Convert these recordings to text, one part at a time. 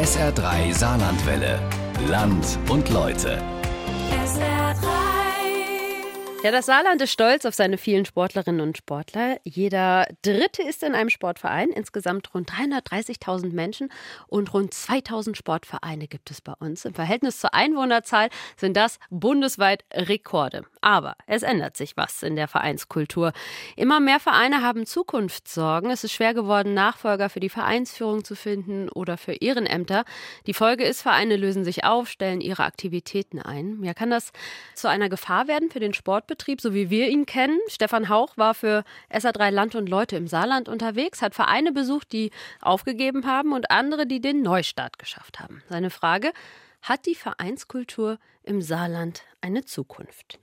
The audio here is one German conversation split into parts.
SR3 Saarlandwelle. Land und Leute. Ja, das Saarland ist stolz auf seine vielen Sportlerinnen und Sportler. Jeder Dritte ist in einem Sportverein. Insgesamt rund 330.000 Menschen und rund 2000 Sportvereine gibt es bei uns. Im Verhältnis zur Einwohnerzahl sind das bundesweit Rekorde. Aber es ändert sich was in der Vereinskultur. Immer mehr Vereine haben Zukunftssorgen. Es ist schwer geworden, Nachfolger für die Vereinsführung zu finden oder für Ehrenämter. Die Folge ist, Vereine lösen sich auf, stellen ihre Aktivitäten ein. Ja, kann das zu einer Gefahr werden für den Sport? Sportbetrieb, so wie wir ihn kennen. Stefan Hauch war für SA3 Land und Leute im Saarland unterwegs, hat Vereine besucht, die aufgegeben haben und andere, die den Neustart geschafft haben. Seine Frage, hat die Vereinskultur im Saarland eine Zukunft?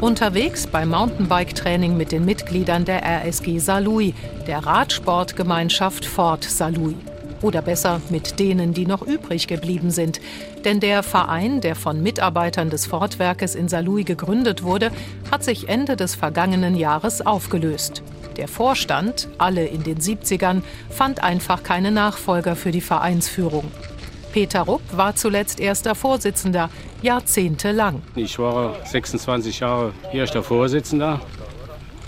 Unterwegs beim Mountainbike-Training mit den Mitgliedern der RSG Saarlouis, der Radsportgemeinschaft Fort Saarlouis. Oder besser mit denen, die noch übrig geblieben sind. Denn der Verein, der von Mitarbeitern des Fortwerkes in Saarlouis gegründet wurde, hat sich Ende des vergangenen Jahres aufgelöst. Der Vorstand, alle in den 70ern, fand einfach keine Nachfolger für die Vereinsführung. Peter Rupp war zuletzt erster Vorsitzender, jahrzehntelang. Ich war 26 Jahre erster Vorsitzender.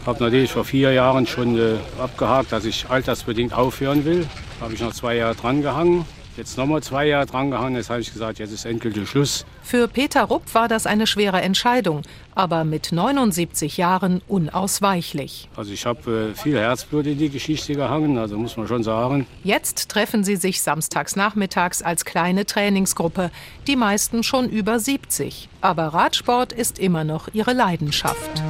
Habe natürlich vor vier Jahren schon äh, abgehakt, dass ich altersbedingt aufhören will. Habe ich noch zwei Jahre dran gehangen. Jetzt nochmal zwei Jahre dran gehangen. Jetzt habe ich gesagt, jetzt ist endgültig Schluss. Für Peter Rupp war das eine schwere Entscheidung, aber mit 79 Jahren unausweichlich. Also ich habe äh, viel Herzblut in die Geschichte gehangen, also muss man schon sagen. Jetzt treffen sie sich samstags nachmittags als kleine Trainingsgruppe, die meisten schon über 70. Aber Radsport ist immer noch ihre Leidenschaft.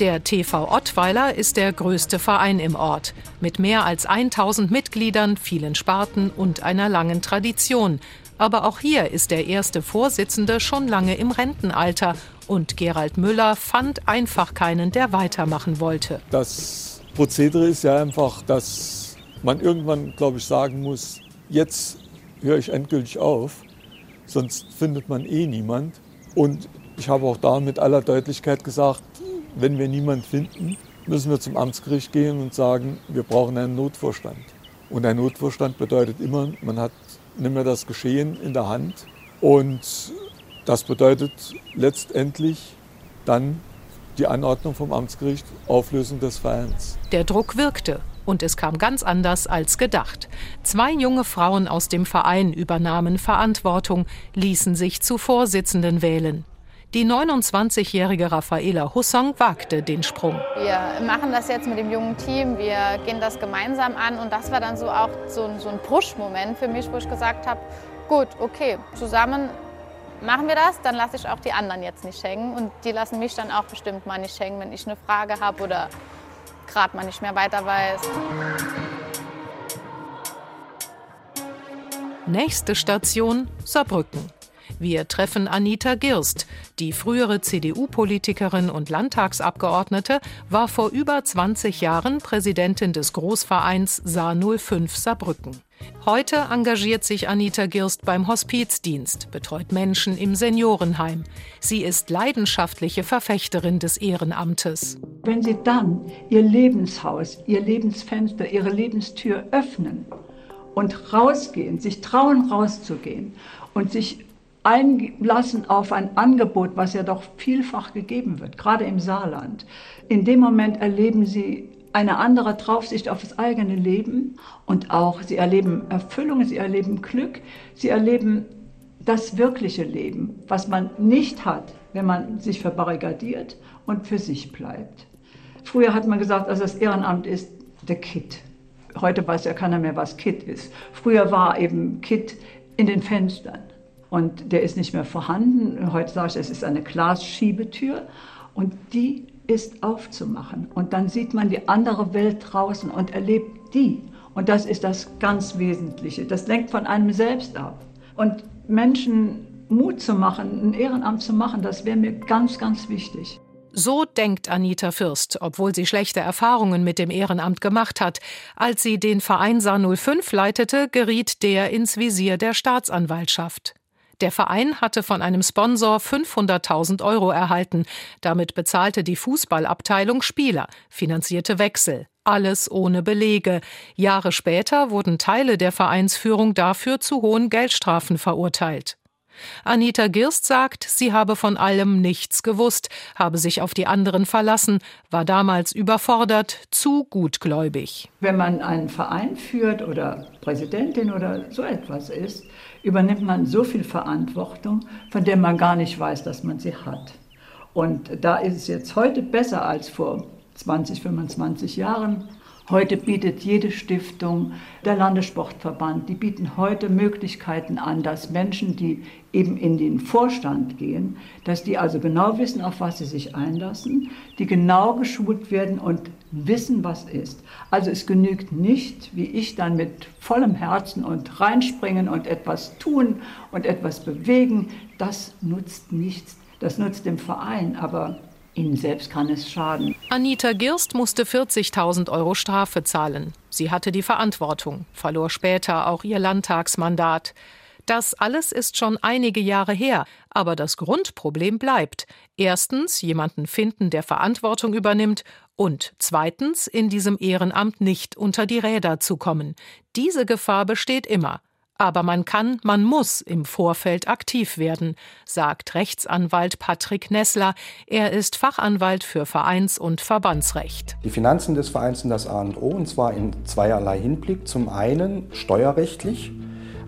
Der TV Ottweiler ist der größte Verein im Ort, mit mehr als 1000 Mitgliedern, vielen Sparten und einer langen Tradition. Aber auch hier ist der erste Vorsitzende schon lange im Rentenalter und Gerald Müller fand einfach keinen, der weitermachen wollte. Das Prozedere ist ja einfach, dass man irgendwann, glaube ich, sagen muss, jetzt höre ich endgültig auf, sonst findet man eh niemand. Und ich habe auch da mit aller Deutlichkeit gesagt, wenn wir niemanden finden, müssen wir zum Amtsgericht gehen und sagen, wir brauchen einen Notvorstand. Und ein Notvorstand bedeutet immer, man hat nicht mehr das Geschehen in der Hand. Und das bedeutet letztendlich dann die Anordnung vom Amtsgericht, Auflösung des Vereins. Der Druck wirkte. Und es kam ganz anders als gedacht. Zwei junge Frauen aus dem Verein übernahmen Verantwortung, ließen sich zu Vorsitzenden wählen. Die 29-jährige Raffaela Hussong wagte den Sprung. Wir machen das jetzt mit dem jungen Team, wir gehen das gemeinsam an und das war dann so auch so, so ein Push-Moment für mich, wo ich gesagt habe, gut, okay, zusammen machen wir das, dann lasse ich auch die anderen jetzt nicht hängen und die lassen mich dann auch bestimmt mal nicht hängen, wenn ich eine Frage habe oder gerade mal nicht mehr weiter weiß. Nächste Station Saarbrücken. Wir treffen Anita Girst. Die frühere CDU-Politikerin und Landtagsabgeordnete war vor über 20 Jahren Präsidentin des Großvereins Saar 05 Saarbrücken. Heute engagiert sich Anita Girst beim Hospizdienst, betreut Menschen im Seniorenheim. Sie ist leidenschaftliche Verfechterin des Ehrenamtes. Wenn Sie dann Ihr Lebenshaus, Ihr Lebensfenster, Ihre Lebenstür öffnen und rausgehen, sich trauen rauszugehen und sich einlassen auf ein Angebot, was ja doch vielfach gegeben wird, gerade im Saarland. In dem Moment erleben sie eine andere Draufsicht auf das eigene Leben und auch sie erleben Erfüllung, sie erleben Glück, sie erleben das wirkliche Leben, was man nicht hat, wenn man sich verbarrikadiert und für sich bleibt. Früher hat man gesagt, also das Ehrenamt ist der Kit. Heute weiß ja keiner mehr, was Kit ist. Früher war eben Kit in den Fenstern und der ist nicht mehr vorhanden. Heute sage ich, es ist eine Glasschiebetür und die ist aufzumachen. Und dann sieht man die andere Welt draußen und erlebt die. Und das ist das ganz Wesentliche. Das lenkt von einem selbst ab. Und Menschen Mut zu machen, ein Ehrenamt zu machen, das wäre mir ganz, ganz wichtig. So denkt Anita Fürst, obwohl sie schlechte Erfahrungen mit dem Ehrenamt gemacht hat. Als sie den Verein Saar 05 leitete, geriet der ins Visier der Staatsanwaltschaft. Der Verein hatte von einem Sponsor 500.000 Euro erhalten. Damit bezahlte die Fußballabteilung Spieler, finanzierte Wechsel. Alles ohne Belege. Jahre später wurden Teile der Vereinsführung dafür zu hohen Geldstrafen verurteilt. Anita Girst sagt, sie habe von allem nichts gewusst, habe sich auf die anderen verlassen, war damals überfordert, zu gutgläubig. Wenn man einen Verein führt oder Präsidentin oder so etwas ist, übernimmt man so viel Verantwortung, von der man gar nicht weiß, dass man sie hat. Und da ist es jetzt heute besser als vor 20, 25 Jahren Heute bietet jede Stiftung, der Landessportverband, die bieten heute Möglichkeiten an, dass Menschen, die eben in den Vorstand gehen, dass die also genau wissen, auf was sie sich einlassen, die genau geschult werden und wissen, was ist. Also es genügt nicht, wie ich dann mit vollem Herzen und reinspringen und etwas tun und etwas bewegen. Das nutzt nichts. Das nutzt dem Verein, aber Ihnen selbst kann es schaden. Anita Girst musste 40.000 Euro Strafe zahlen. Sie hatte die Verantwortung, verlor später auch ihr Landtagsmandat. Das alles ist schon einige Jahre her, aber das Grundproblem bleibt. Erstens jemanden finden, der Verantwortung übernimmt und zweitens in diesem Ehrenamt nicht unter die Räder zu kommen. Diese Gefahr besteht immer. Aber man kann, man muss im Vorfeld aktiv werden, sagt Rechtsanwalt Patrick Nessler. Er ist Fachanwalt für Vereins- und Verbandsrecht. Die Finanzen des Vereins sind das A und O, und zwar in zweierlei Hinblick. Zum einen steuerrechtlich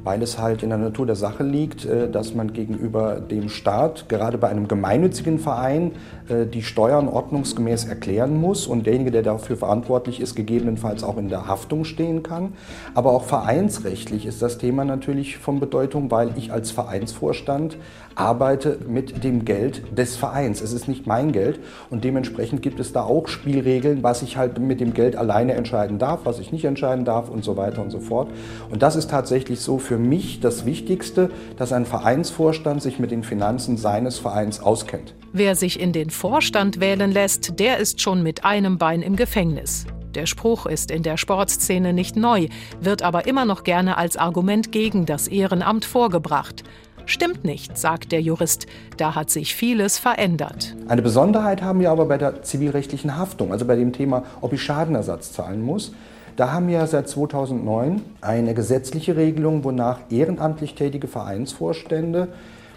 weil es halt in der Natur der Sache liegt, äh, dass man gegenüber dem Staat, gerade bei einem gemeinnützigen Verein, äh, die Steuern ordnungsgemäß erklären muss und derjenige, der dafür verantwortlich ist, gegebenenfalls auch in der Haftung stehen kann. Aber auch vereinsrechtlich ist das Thema natürlich von Bedeutung, weil ich als Vereinsvorstand arbeite mit dem Geld des Vereins. Es ist nicht mein Geld und dementsprechend gibt es da auch Spielregeln, was ich halt mit dem Geld alleine entscheiden darf, was ich nicht entscheiden darf und so weiter und so fort. Und das ist tatsächlich so für mich das Wichtigste, dass ein Vereinsvorstand sich mit den Finanzen seines Vereins auskennt. Wer sich in den Vorstand wählen lässt, der ist schon mit einem Bein im Gefängnis. Der Spruch ist in der Sportszene nicht neu, wird aber immer noch gerne als Argument gegen das Ehrenamt vorgebracht. Stimmt nicht, sagt der Jurist. Da hat sich vieles verändert. Eine Besonderheit haben wir aber bei der zivilrechtlichen Haftung, also bei dem Thema, ob ich Schadenersatz zahlen muss. Da haben wir seit 2009 eine gesetzliche Regelung, wonach ehrenamtlich tätige Vereinsvorstände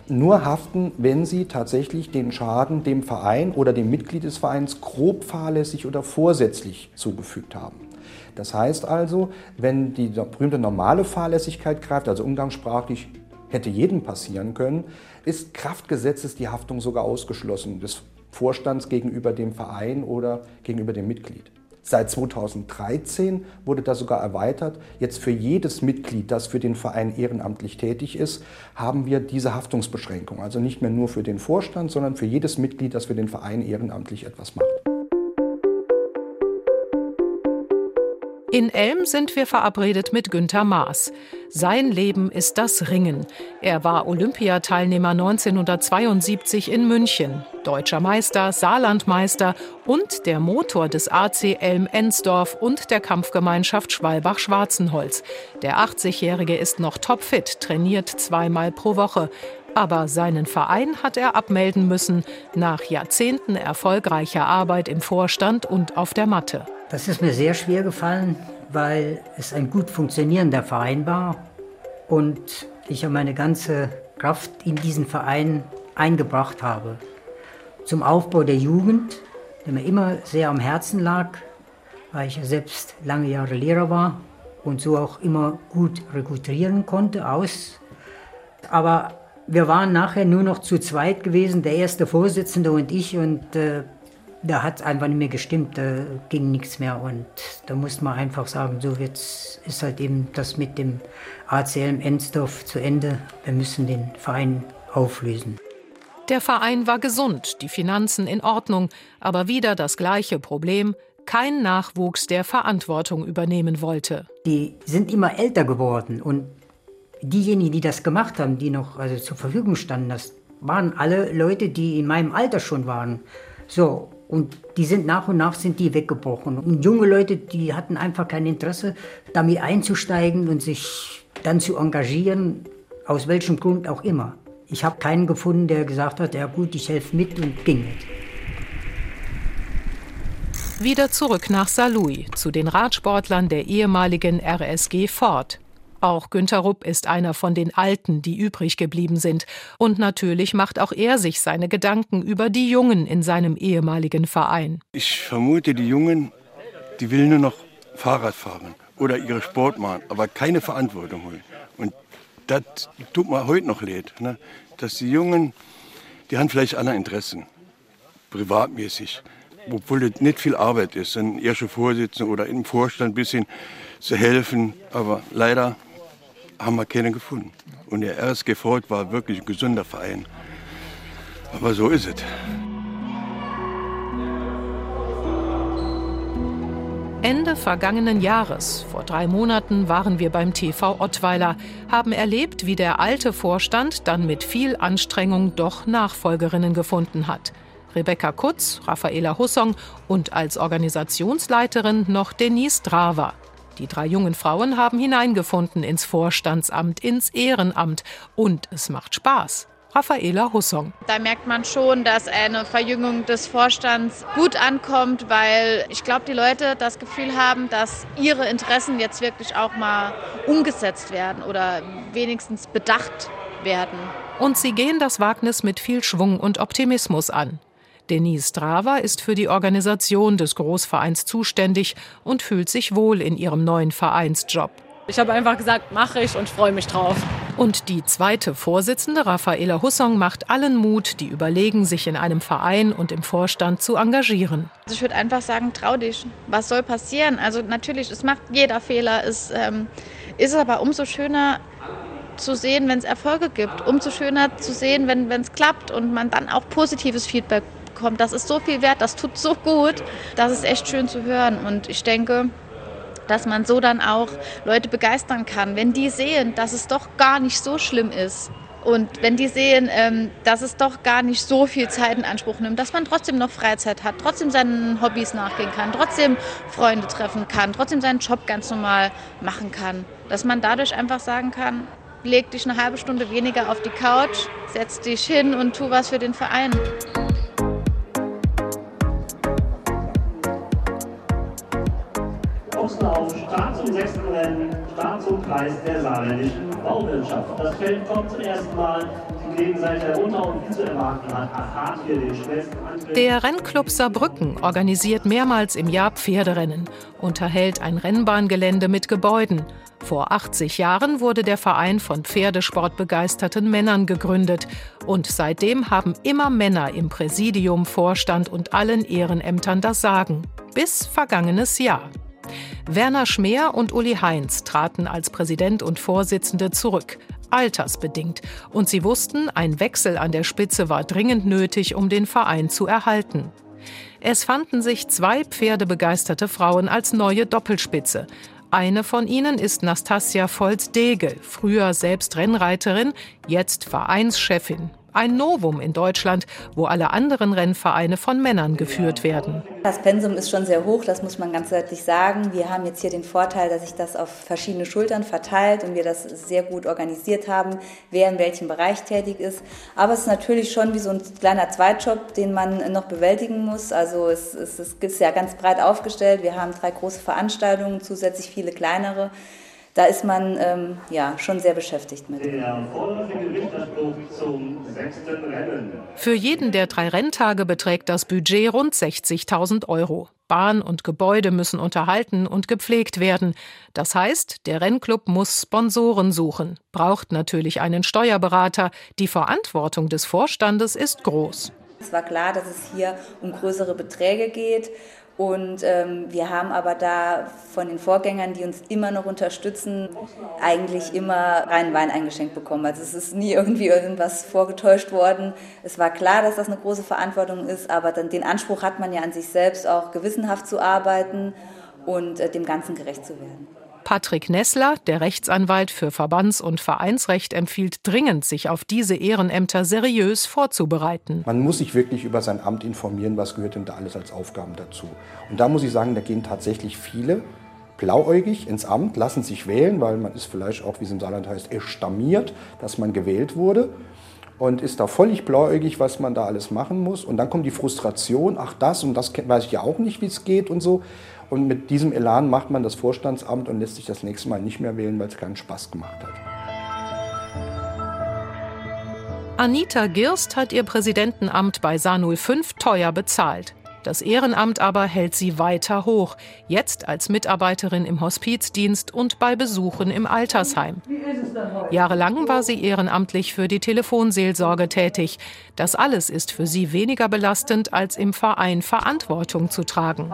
nur haften, wenn sie tatsächlich den Schaden dem Verein oder dem Mitglied des Vereins grob fahrlässig oder vorsätzlich zugefügt haben. Das heißt also, wenn die berühmte normale Fahrlässigkeit greift, also umgangssprachlich hätte jedem passieren können, ist Kraftgesetzes die Haftung sogar ausgeschlossen des Vorstands gegenüber dem Verein oder gegenüber dem Mitglied. Seit 2013 wurde das sogar erweitert. Jetzt für jedes Mitglied, das für den Verein ehrenamtlich tätig ist, haben wir diese Haftungsbeschränkung. Also nicht mehr nur für den Vorstand, sondern für jedes Mitglied, das für den Verein ehrenamtlich etwas macht. In Elm sind wir verabredet mit Günter Maas. Sein Leben ist das Ringen. Er war Olympiateilnehmer 1972 in München, deutscher Meister, Saarlandmeister und der Motor des AC Elm Ensdorf und der Kampfgemeinschaft Schwalbach-Schwarzenholz. Der 80-Jährige ist noch topfit, trainiert zweimal pro Woche. Aber seinen Verein hat er abmelden müssen, nach Jahrzehnten erfolgreicher Arbeit im Vorstand und auf der Matte. Das ist mir sehr schwer gefallen, weil es ein gut funktionierender Verein war und ich ja meine ganze Kraft in diesen Verein eingebracht habe. Zum Aufbau der Jugend, der mir immer sehr am Herzen lag, weil ich ja selbst lange Jahre Lehrer war und so auch immer gut rekrutieren konnte aus. Aber wir waren nachher nur noch zu zweit gewesen, der erste Vorsitzende und ich und äh, da hat es einfach nicht mehr gestimmt, da ging nichts mehr und da musste man einfach sagen, so jetzt ist halt eben das mit dem ACL Ensdorf zu Ende, wir müssen den Verein auflösen. Der Verein war gesund, die Finanzen in Ordnung, aber wieder das gleiche Problem, kein Nachwuchs, der Verantwortung übernehmen wollte. Die sind immer älter geworden und diejenigen, die das gemacht haben, die noch also zur Verfügung standen, das waren alle Leute, die in meinem Alter schon waren. So, und die sind nach und nach sind die weggebrochen. Und junge Leute, die hatten einfach kein Interesse, damit einzusteigen und sich dann zu engagieren, aus welchem Grund auch immer. Ich habe keinen gefunden, der gesagt hat, ja gut, ich helfe mit und ging mit. Wieder zurück nach Saarlouis, zu den Radsportlern der ehemaligen RSG Ford. Auch Günter Rupp ist einer von den Alten, die übrig geblieben sind. Und natürlich macht auch er sich seine Gedanken über die Jungen in seinem ehemaligen Verein. Ich vermute, die Jungen, die will nur noch Fahrrad fahren oder ihre Sport machen, aber keine Verantwortung holen. Und das tut mir heute noch leid, ne? dass die Jungen, die haben vielleicht andere Interessen, privatmäßig obwohl das nicht viel Arbeit ist, ein erster Vorsitzender oder im Vorstand ein bisschen zu helfen. Aber leider haben wir keinen gefunden. Und der RSG Ford war wirklich ein gesunder Verein. Aber so ist es. Ende vergangenen Jahres, vor drei Monaten, waren wir beim TV Ottweiler, haben erlebt, wie der alte Vorstand dann mit viel Anstrengung doch Nachfolgerinnen gefunden hat. Rebecca Kutz, Raffaela Hussong und als Organisationsleiterin noch Denise Drava. Die drei jungen Frauen haben hineingefunden ins Vorstandsamt, ins Ehrenamt und es macht Spaß. Raffaela Hussong. Da merkt man schon, dass eine Verjüngung des Vorstands gut ankommt, weil ich glaube, die Leute das Gefühl haben, dass ihre Interessen jetzt wirklich auch mal umgesetzt werden oder wenigstens bedacht werden. Und sie gehen das Wagnis mit viel Schwung und Optimismus an. Denise Strava ist für die Organisation des Großvereins zuständig und fühlt sich wohl in ihrem neuen Vereinsjob. Ich habe einfach gesagt, mache ich und freue mich drauf. Und die zweite Vorsitzende, Raffaela Hussong, macht allen Mut, die überlegen, sich in einem Verein und im Vorstand zu engagieren. Also ich würde einfach sagen, trau dich. Was soll passieren? Also natürlich, es macht jeder Fehler. Es ähm, ist aber umso schöner, zu sehen, wenn es Erfolge gibt. Umso schöner zu sehen, wenn es klappt und man dann auch positives Feedback bekommt. Das ist so viel wert, das tut so gut. Das ist echt schön zu hören. Und ich denke, dass man so dann auch Leute begeistern kann, wenn die sehen, dass es doch gar nicht so schlimm ist. Und wenn die sehen, ähm, dass es doch gar nicht so viel Zeit in Anspruch nimmt, dass man trotzdem noch Freizeit hat, trotzdem seinen Hobbys nachgehen kann, trotzdem Freunde treffen kann, trotzdem seinen Job ganz normal machen kann. Dass man dadurch einfach sagen kann, leg dich eine halbe Stunde weniger auf die Couch, setz dich hin und tu was für den Verein. Auslauf, Start zum sechsten Rennen, Start zum Preis der saarländischen Bauwirtschaft. Das Feld kommt zum ersten Mal. Der Rennclub Saarbrücken organisiert mehrmals im Jahr Pferderennen, unterhält ein Rennbahngelände mit Gebäuden. Vor 80 Jahren wurde der Verein von Pferdesportbegeisterten Männern gegründet und seitdem haben immer Männer im Präsidium, Vorstand und allen Ehrenämtern das Sagen. Bis vergangenes Jahr. Werner Schmeer und Uli Heinz traten als Präsident und Vorsitzende zurück, altersbedingt, und sie wussten, ein Wechsel an der Spitze war dringend nötig, um den Verein zu erhalten. Es fanden sich zwei pferdebegeisterte Frauen als neue Doppelspitze. Eine von ihnen ist Nastasia Volz-Dege, früher selbst Rennreiterin, jetzt Vereinschefin. Ein Novum in Deutschland, wo alle anderen Rennvereine von Männern geführt werden. Das Pensum ist schon sehr hoch, das muss man ganz deutlich sagen. Wir haben jetzt hier den Vorteil, dass sich das auf verschiedene Schultern verteilt und wir das sehr gut organisiert haben, wer in welchem Bereich tätig ist. Aber es ist natürlich schon wie so ein kleiner Zweitjob, den man noch bewältigen muss. Also es, es, es ist ja ganz breit aufgestellt. Wir haben drei große Veranstaltungen, zusätzlich viele kleinere da ist man ähm, ja, schon sehr beschäftigt mit. Für jeden der drei Renntage beträgt das Budget rund 60.000 Euro. Bahn und Gebäude müssen unterhalten und gepflegt werden. Das heißt, der Rennclub muss Sponsoren suchen, braucht natürlich einen Steuerberater. Die Verantwortung des Vorstandes ist groß. Es war klar, dass es hier um größere Beträge geht. Und ähm, wir haben aber da von den Vorgängern, die uns immer noch unterstützen, eigentlich immer reinen Wein eingeschenkt bekommen. Also es ist nie irgendwie irgendwas vorgetäuscht worden. Es war klar, dass das eine große Verantwortung ist, aber dann den Anspruch hat man ja an sich selbst auch gewissenhaft zu arbeiten und äh, dem Ganzen gerecht zu werden. Patrick Nessler, der Rechtsanwalt für Verbands- und Vereinsrecht, empfiehlt dringend, sich auf diese Ehrenämter seriös vorzubereiten. Man muss sich wirklich über sein Amt informieren, was gehört denn da alles als Aufgaben dazu. Und da muss ich sagen, da gehen tatsächlich viele blauäugig ins Amt, lassen sich wählen, weil man ist vielleicht auch, wie es im Saarland heißt, estammiert, dass man gewählt wurde. und ist da völlig blauäugig, was man da alles machen muss. Und dann kommt die Frustration, ach das und das weiß ich ja auch nicht, wie es geht und so. Und mit diesem Elan macht man das Vorstandsamt und lässt sich das nächste Mal nicht mehr wählen, weil es keinen Spaß gemacht hat. Anita Girst hat ihr Präsidentenamt bei Sanul 5 teuer bezahlt. Das Ehrenamt aber hält sie weiter hoch, jetzt als Mitarbeiterin im Hospizdienst und bei Besuchen im Altersheim. Jahrelang war sie ehrenamtlich für die Telefonseelsorge tätig. Das alles ist für sie weniger belastend, als im Verein Verantwortung zu tragen.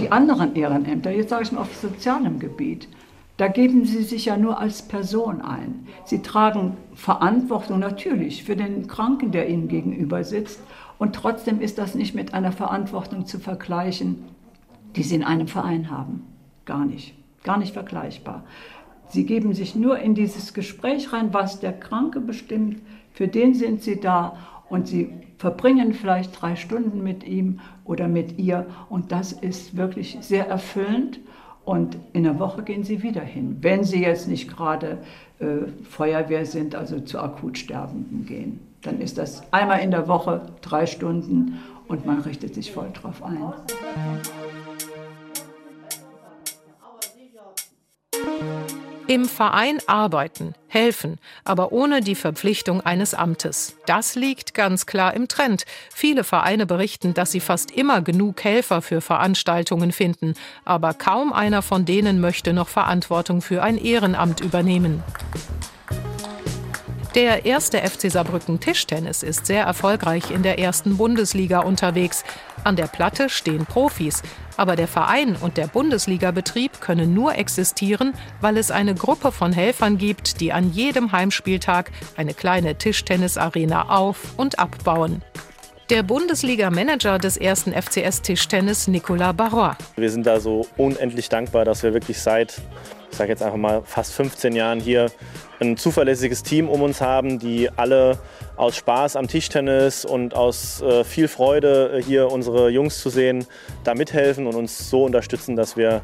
Die anderen Ehrenämter, jetzt sage ich mal auf sozialem Gebiet, da geben Sie sich ja nur als Person ein. Sie tragen Verantwortung natürlich für den Kranken, der Ihnen gegenüber sitzt. Und trotzdem ist das nicht mit einer Verantwortung zu vergleichen, die Sie in einem Verein haben. Gar nicht. Gar nicht vergleichbar. Sie geben sich nur in dieses Gespräch rein, was der Kranke bestimmt. Für den sind Sie da und Sie verbringen vielleicht drei Stunden mit ihm oder mit ihr. Und das ist wirklich sehr erfüllend. Und in der Woche gehen sie wieder hin, wenn sie jetzt nicht gerade äh, Feuerwehr sind, also zu Akutsterbenden gehen. Dann ist das einmal in der Woche drei Stunden und man richtet sich voll drauf ein. Im Verein arbeiten, helfen, aber ohne die Verpflichtung eines Amtes. Das liegt ganz klar im Trend. Viele Vereine berichten, dass sie fast immer genug Helfer für Veranstaltungen finden, aber kaum einer von denen möchte noch Verantwortung für ein Ehrenamt übernehmen. Der erste FC Saarbrücken Tischtennis ist sehr erfolgreich in der ersten Bundesliga unterwegs. An der Platte stehen Profis. Aber der Verein und der Bundesligabetrieb können nur existieren, weil es eine Gruppe von Helfern gibt, die an jedem Heimspieltag eine kleine Tischtennisarena auf- und abbauen. Der Bundesliga-Manager des ersten FCS Tischtennis, Nicolas Barrois. Wir sind da so unendlich dankbar, dass wir wirklich seit, ich sage jetzt einfach mal, fast 15 Jahren hier ein zuverlässiges Team um uns haben, die alle aus Spaß am Tischtennis und aus äh, viel Freude äh, hier unsere Jungs zu sehen, da mithelfen und uns so unterstützen, dass wir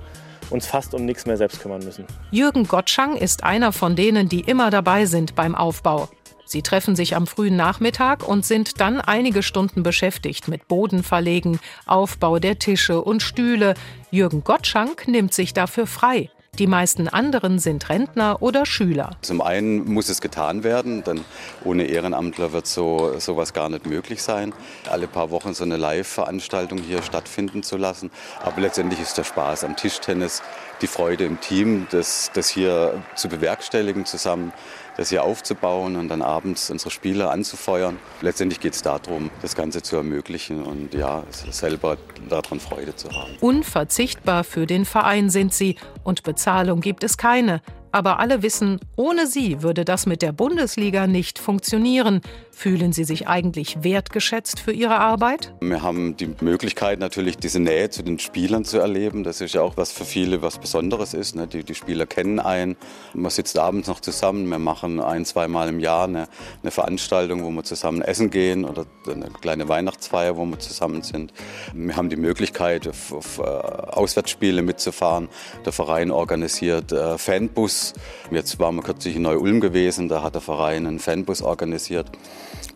uns fast um nichts mehr selbst kümmern müssen. Jürgen Gottschang ist einer von denen, die immer dabei sind beim Aufbau. Sie treffen sich am frühen Nachmittag und sind dann einige Stunden beschäftigt mit Bodenverlegen, Aufbau der Tische und Stühle. Jürgen Gottschank nimmt sich dafür frei. Die meisten anderen sind Rentner oder Schüler. Zum einen muss es getan werden, denn ohne Ehrenamtler wird so sowas gar nicht möglich sein. Alle paar Wochen so eine Live-Veranstaltung hier stattfinden zu lassen. Aber letztendlich ist der Spaß am Tischtennis, die Freude im Team, das, das hier zu bewerkstelligen zusammen das hier aufzubauen und dann abends unsere Spieler anzufeuern. Letztendlich geht es darum, das Ganze zu ermöglichen und ja, selber daran Freude zu haben. Unverzichtbar für den Verein sind sie und Bezahlung gibt es keine. Aber alle wissen, ohne sie würde das mit der Bundesliga nicht funktionieren. Fühlen Sie sich eigentlich wertgeschätzt für Ihre Arbeit? Wir haben die Möglichkeit natürlich, diese Nähe zu den Spielern zu erleben. Das ist ja auch was für viele was Besonderes ist. Ne? Die, die, Spieler kennen einen. Man sitzt abends noch zusammen. Wir machen ein, zweimal im Jahr eine, eine Veranstaltung, wo wir zusammen essen gehen oder eine kleine Weihnachtsfeier, wo wir zusammen sind. Wir haben die Möglichkeit, auf, auf uh, Auswärtsspiele mitzufahren. Der Verein organisiert uh, Fanbus. Jetzt waren wir kürzlich in Neu-Ulm gewesen. Da hat der Verein einen Fanbus organisiert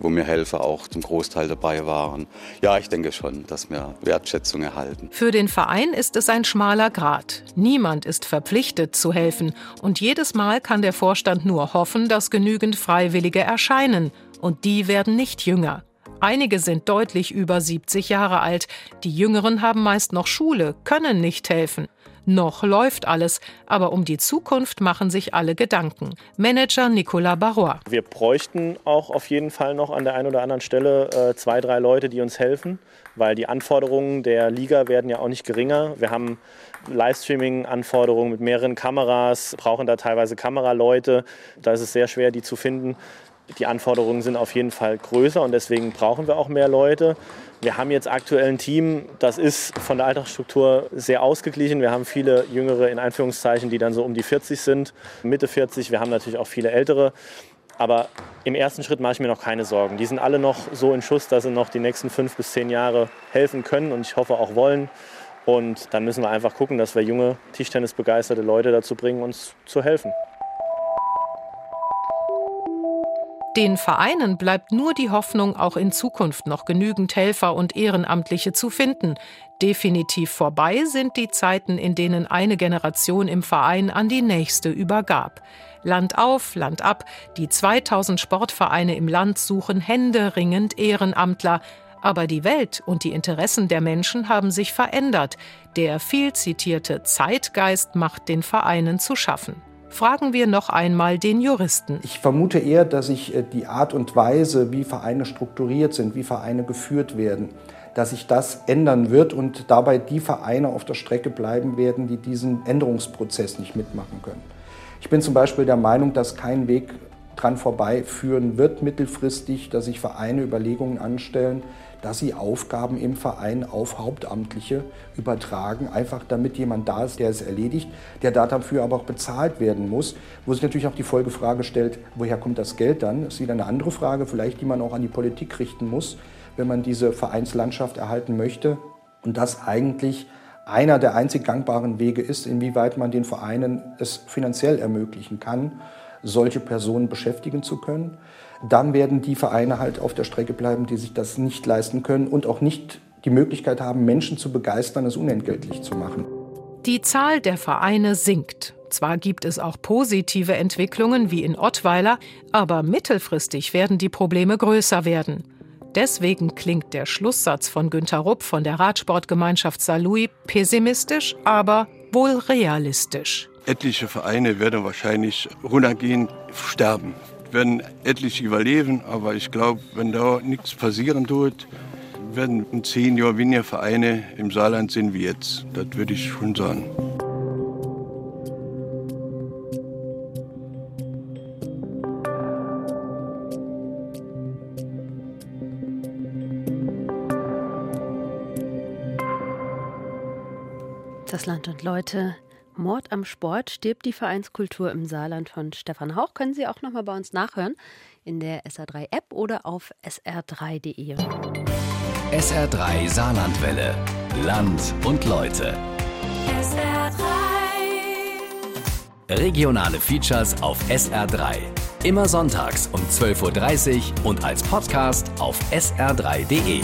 wo mir Helfer auch zum Großteil dabei waren. Ja, ich denke schon, dass wir Wertschätzung erhalten. Für den Verein ist es ein schmaler Grat. Niemand ist verpflichtet zu helfen. Und jedes Mal kann der Vorstand nur hoffen, dass genügend Freiwillige erscheinen. Und die werden nicht jünger. Einige sind deutlich über 70 Jahre alt. Die Jüngeren haben meist noch Schule, können nicht helfen. Noch läuft alles, aber um die Zukunft machen sich alle Gedanken. Manager Nicolas Barrois. Wir bräuchten auch auf jeden Fall noch an der einen oder anderen Stelle äh, zwei, drei Leute, die uns helfen, weil die Anforderungen der Liga werden ja auch nicht geringer. Wir haben Livestreaming-Anforderungen mit mehreren Kameras, brauchen da teilweise Kameraleute. Da ist es sehr schwer, die zu finden. Die Anforderungen sind auf jeden Fall größer und deswegen brauchen wir auch mehr Leute. Wir haben jetzt aktuell ein Team, das ist von der Altersstruktur sehr ausgeglichen. Wir haben viele Jüngere in Anführungszeichen, die dann so um die 40 sind, Mitte 40. Wir haben natürlich auch viele Ältere. Aber im ersten Schritt mache ich mir noch keine Sorgen. Die sind alle noch so in Schuss, dass sie noch die nächsten fünf bis zehn Jahre helfen können und ich hoffe auch wollen. Und dann müssen wir einfach gucken, dass wir junge Tischtennisbegeisterte Leute dazu bringen, uns zu helfen. Den Vereinen bleibt nur die Hoffnung, auch in Zukunft noch genügend Helfer und Ehrenamtliche zu finden. Definitiv vorbei sind die Zeiten, in denen eine Generation im Verein an die nächste übergab. Land auf, Land ab, die 2000 Sportvereine im Land suchen händeringend Ehrenamtler. Aber die Welt und die Interessen der Menschen haben sich verändert. Der viel zitierte Zeitgeist macht den Vereinen zu schaffen. Fragen wir noch einmal den Juristen. Ich vermute eher, dass sich äh, die Art und Weise, wie Vereine strukturiert sind, wie Vereine geführt werden, dass sich das ändern wird und dabei die Vereine auf der Strecke bleiben werden, die diesen Änderungsprozess nicht mitmachen können. Ich bin zum Beispiel der Meinung, dass kein Weg dran vorbeiführen wird mittelfristig, dass sich Vereine Überlegungen anstellen, dass sie Aufgaben im Verein auf Hauptamtliche übertragen, einfach damit jemand da ist, der es erledigt, der dafür aber auch bezahlt werden muss, wo sich natürlich auch die Folgefrage stellt, woher kommt das Geld dann? Das ist wieder eine andere Frage, vielleicht die man auch an die Politik richten muss, wenn man diese Vereinslandschaft erhalten möchte und das eigentlich einer der einzig gangbaren Wege ist, inwieweit man den Vereinen es finanziell ermöglichen kann, solche Personen beschäftigen zu können dann werden die Vereine halt auf der Strecke bleiben, die sich das nicht leisten können und auch nicht die Möglichkeit haben, Menschen zu begeistern, es unentgeltlich zu machen. Die Zahl der Vereine sinkt. Zwar gibt es auch positive Entwicklungen wie in Ottweiler, aber mittelfristig werden die Probleme größer werden. Deswegen klingt der Schlusssatz von Günter Rupp von der Radsportgemeinschaft Saarlouis pessimistisch, aber wohl realistisch. Etliche Vereine werden wahrscheinlich runtergehen, sterben werden etliche überleben, aber ich glaube, wenn da nichts passieren tut, werden in zehn Jahren weniger Vereine im Saarland sind wie jetzt. Das würde ich schon sagen. Das Land und Leute Mord am Sport stirbt die Vereinskultur im Saarland von Stefan Hauch. Können Sie auch noch mal bei uns nachhören in der SR3 App oder auf sr3.de. SR3 Saarlandwelle. Land und Leute. SR3. Regionale Features auf SR3. Immer sonntags um 12.30 Uhr und als Podcast auf sr3.de.